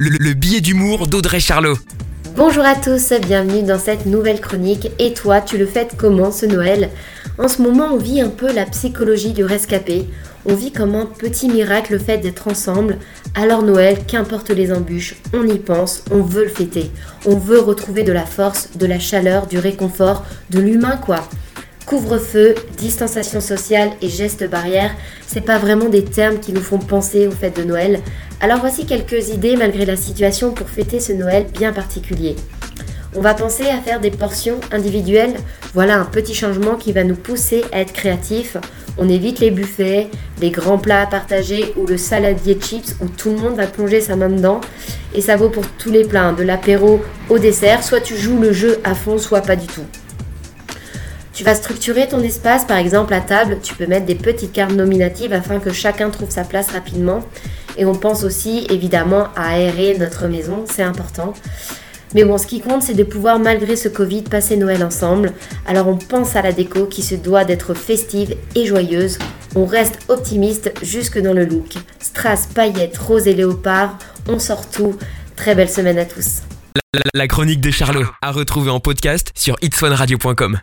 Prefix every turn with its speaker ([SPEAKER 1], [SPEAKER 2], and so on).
[SPEAKER 1] le, le billet d'humour d'Audrey Charlot.
[SPEAKER 2] Bonjour à tous, bienvenue dans cette nouvelle chronique. Et toi, tu le fêtes comment ce Noël? En ce moment, on vit un peu la psychologie du rescapé. On vit comme un petit miracle le fait d'être ensemble. Alors Noël, qu'importe les embûches, on y pense, on veut le fêter. On veut retrouver de la force, de la chaleur, du réconfort, de l'humain quoi. Couvre-feu, distanciation sociale et gestes barrières, c'est pas vraiment des termes qui nous font penser aux fêtes de Noël. Alors voici quelques idées malgré la situation pour fêter ce Noël bien particulier. On va penser à faire des portions individuelles. Voilà un petit changement qui va nous pousser à être créatifs. On évite les buffets, les grands plats à partager ou le saladier chips où tout le monde va plonger sa main dedans. Et ça vaut pour tous les plats, hein, de l'apéro au dessert. Soit tu joues le jeu à fond, soit pas du tout. Tu vas structurer ton espace, par exemple à table, tu peux mettre des petites cartes nominatives afin que chacun trouve sa place rapidement. Et on pense aussi évidemment à aérer notre maison, c'est important. Mais bon, ce qui compte, c'est de pouvoir, malgré ce Covid, passer Noël ensemble. Alors on pense à la déco qui se doit d'être festive et joyeuse. On reste optimiste jusque dans le look. Strass, paillettes, rose et léopard, on sort tout. Très belle semaine à tous.
[SPEAKER 1] La, chronique de Charlot, à retrouver en podcast sur itswanradio.com.